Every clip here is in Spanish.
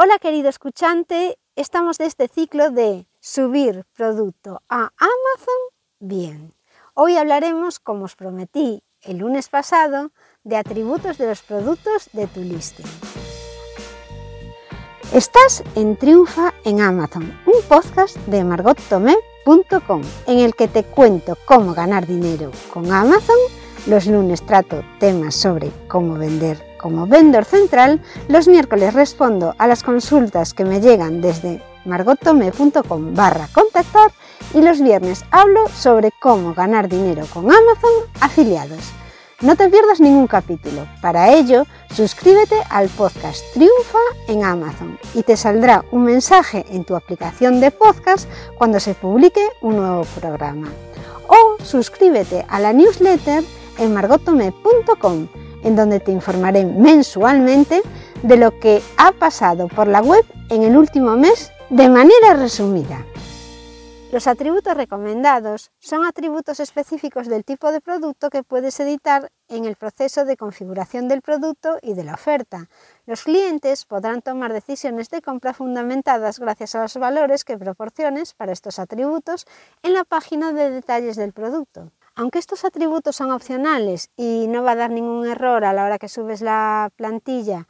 Hola querido escuchante, estamos de este ciclo de subir producto a Amazon bien. Hoy hablaremos, como os prometí el lunes pasado, de atributos de los productos de tu listing. Estás en Triunfa en Amazon, un podcast de margottomé.com en el que te cuento cómo ganar dinero con Amazon. Los lunes trato temas sobre cómo vender como vendor central, los miércoles respondo a las consultas que me llegan desde margotome.com barra contactar y los viernes hablo sobre cómo ganar dinero con Amazon afiliados. No te pierdas ningún capítulo. Para ello, suscríbete al podcast Triunfa en Amazon y te saldrá un mensaje en tu aplicación de podcast cuando se publique un nuevo programa. O suscríbete a la newsletter en margotome.com en donde te informaré mensualmente de lo que ha pasado por la web en el último mes de manera resumida. Los atributos recomendados son atributos específicos del tipo de producto que puedes editar en el proceso de configuración del producto y de la oferta. Los clientes podrán tomar decisiones de compra fundamentadas gracias a los valores que proporciones para estos atributos en la página de detalles del producto. Aunque estos atributos son opcionales y no va a dar ningún error a la hora que subes la plantilla,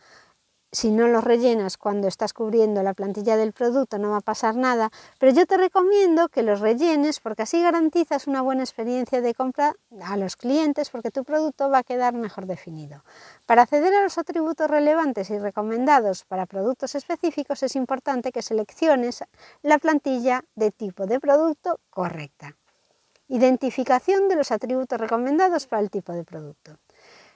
si no los rellenas cuando estás cubriendo la plantilla del producto no va a pasar nada, pero yo te recomiendo que los rellenes porque así garantizas una buena experiencia de compra a los clientes porque tu producto va a quedar mejor definido. Para acceder a los atributos relevantes y recomendados para productos específicos es importante que selecciones la plantilla de tipo de producto correcta. Identificación de los atributos recomendados para el tipo de producto.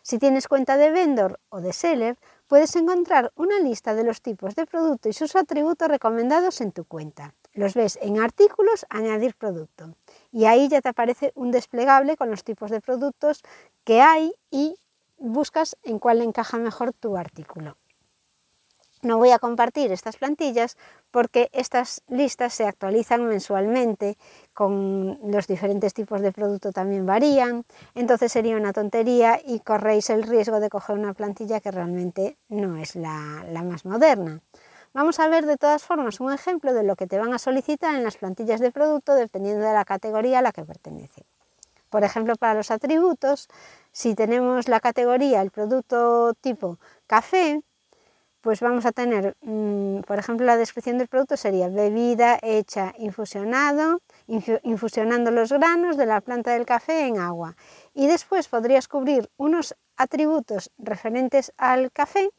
Si tienes cuenta de vendor o de seller, puedes encontrar una lista de los tipos de producto y sus atributos recomendados en tu cuenta. Los ves en artículos, añadir producto. Y ahí ya te aparece un desplegable con los tipos de productos que hay y buscas en cuál encaja mejor tu artículo. No voy a compartir estas plantillas porque estas listas se actualizan mensualmente, con los diferentes tipos de producto también varían, entonces sería una tontería y corréis el riesgo de coger una plantilla que realmente no es la, la más moderna. Vamos a ver de todas formas un ejemplo de lo que te van a solicitar en las plantillas de producto dependiendo de la categoría a la que pertenece. Por ejemplo, para los atributos, si tenemos la categoría, el producto tipo café, pues vamos a tener, mm, por ejemplo, la descripción del producto sería bebida hecha infusionado, infusionando los granos de la planta del café en agua. Y después podrías cubrir unos atributos referentes al café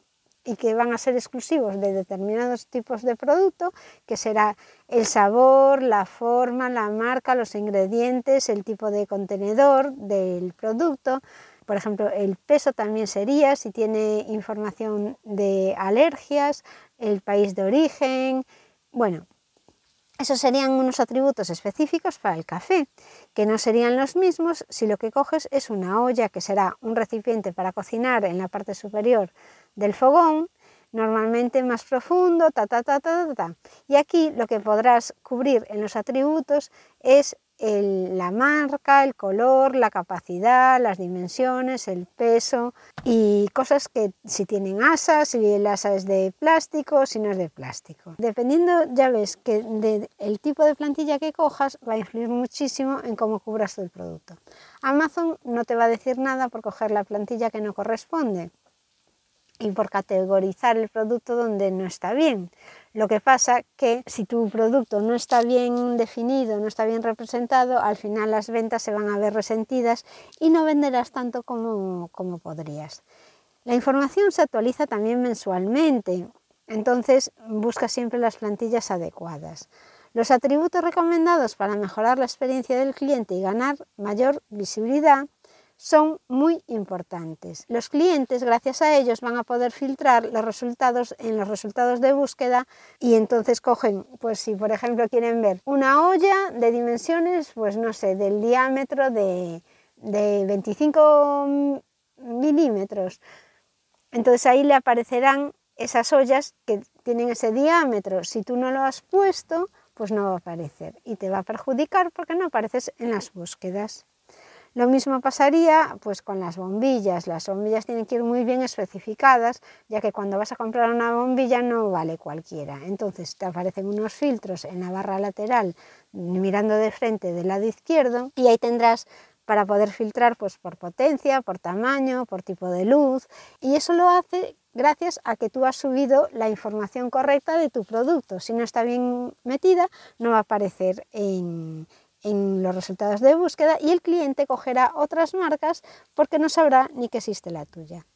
y que van a ser exclusivos de determinados tipos de producto, que será el sabor, la forma, la marca, los ingredientes, el tipo de contenedor del producto, por ejemplo, el peso también sería si tiene información de alergias, el país de origen, bueno, esos serían unos atributos específicos para el café, que no serían los mismos si lo que coges es una olla, que será un recipiente para cocinar en la parte superior del fogón, normalmente más profundo, ta, ta, ta, ta, ta. Y aquí lo que podrás cubrir en los atributos es la marca, el color, la capacidad, las dimensiones, el peso y cosas que si tienen asas, si el asa es de plástico, si no es de plástico. Dependiendo, ya ves que del tipo de plantilla que cojas va a influir muchísimo en cómo cubras el producto. Amazon no te va a decir nada por coger la plantilla que no corresponde y por categorizar el producto donde no está bien. Lo que pasa que si tu producto no está bien definido, no está bien representado, al final las ventas se van a ver resentidas y no venderás tanto como, como podrías. La información se actualiza también mensualmente, entonces busca siempre las plantillas adecuadas. Los atributos recomendados para mejorar la experiencia del cliente y ganar mayor visibilidad son muy importantes. Los clientes, gracias a ellos, van a poder filtrar los resultados en los resultados de búsqueda y entonces cogen, pues si por ejemplo quieren ver una olla de dimensiones, pues no sé, del diámetro de, de 25 milímetros. Entonces ahí le aparecerán esas ollas que tienen ese diámetro. Si tú no lo has puesto, pues no va a aparecer y te va a perjudicar porque no apareces en las búsquedas. Lo mismo pasaría pues con las bombillas. Las bombillas tienen que ir muy bien especificadas, ya que cuando vas a comprar una bombilla no vale cualquiera. Entonces te aparecen unos filtros en la barra lateral mirando de frente del lado izquierdo y ahí tendrás para poder filtrar pues por potencia, por tamaño, por tipo de luz y eso lo hace gracias a que tú has subido la información correcta de tu producto. Si no está bien metida, no va a aparecer en, en los resultados de búsqueda y el cliente cogerá otras marcas porque no sabrá ni que existe la tuya.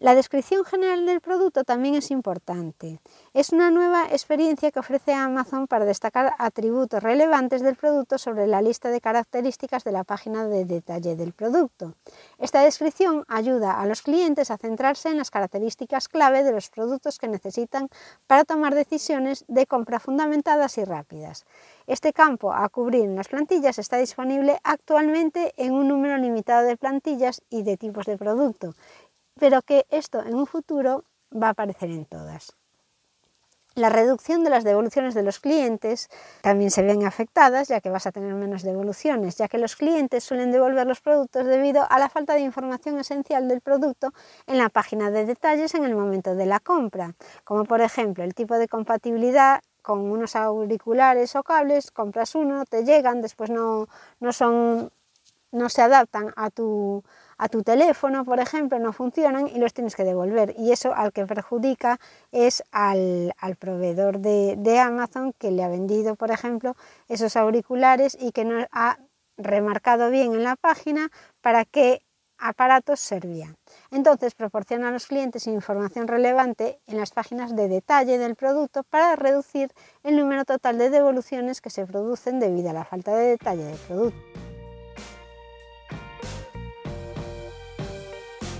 La descripción general del producto también es importante. Es una nueva experiencia que ofrece Amazon para destacar atributos relevantes del producto sobre la lista de características de la página de detalle del producto. Esta descripción ayuda a los clientes a centrarse en las características clave de los productos que necesitan para tomar decisiones de compra fundamentadas y rápidas. Este campo a cubrir en las plantillas está disponible actualmente en un número limitado de plantillas y de tipos de producto pero que esto en un futuro va a aparecer en todas. La reducción de las devoluciones de los clientes también se ven afectadas, ya que vas a tener menos devoluciones, ya que los clientes suelen devolver los productos debido a la falta de información esencial del producto en la página de detalles en el momento de la compra, como por ejemplo el tipo de compatibilidad con unos auriculares o cables, compras uno, te llegan, después no, no, son, no se adaptan a tu, a tu teléfono, por ejemplo, no funcionan y los tienes que devolver. Y eso al que perjudica es al, proveedor de, de Amazon que le ha vendido, por ejemplo, esos auriculares y que no ha remarcado bien en la página para qué aparatos servían. Entonces proporciona a los clientes información relevante en las páginas de detalle del producto para reducir el número total de devoluciones que se producen debido a la falta de detalle del producto.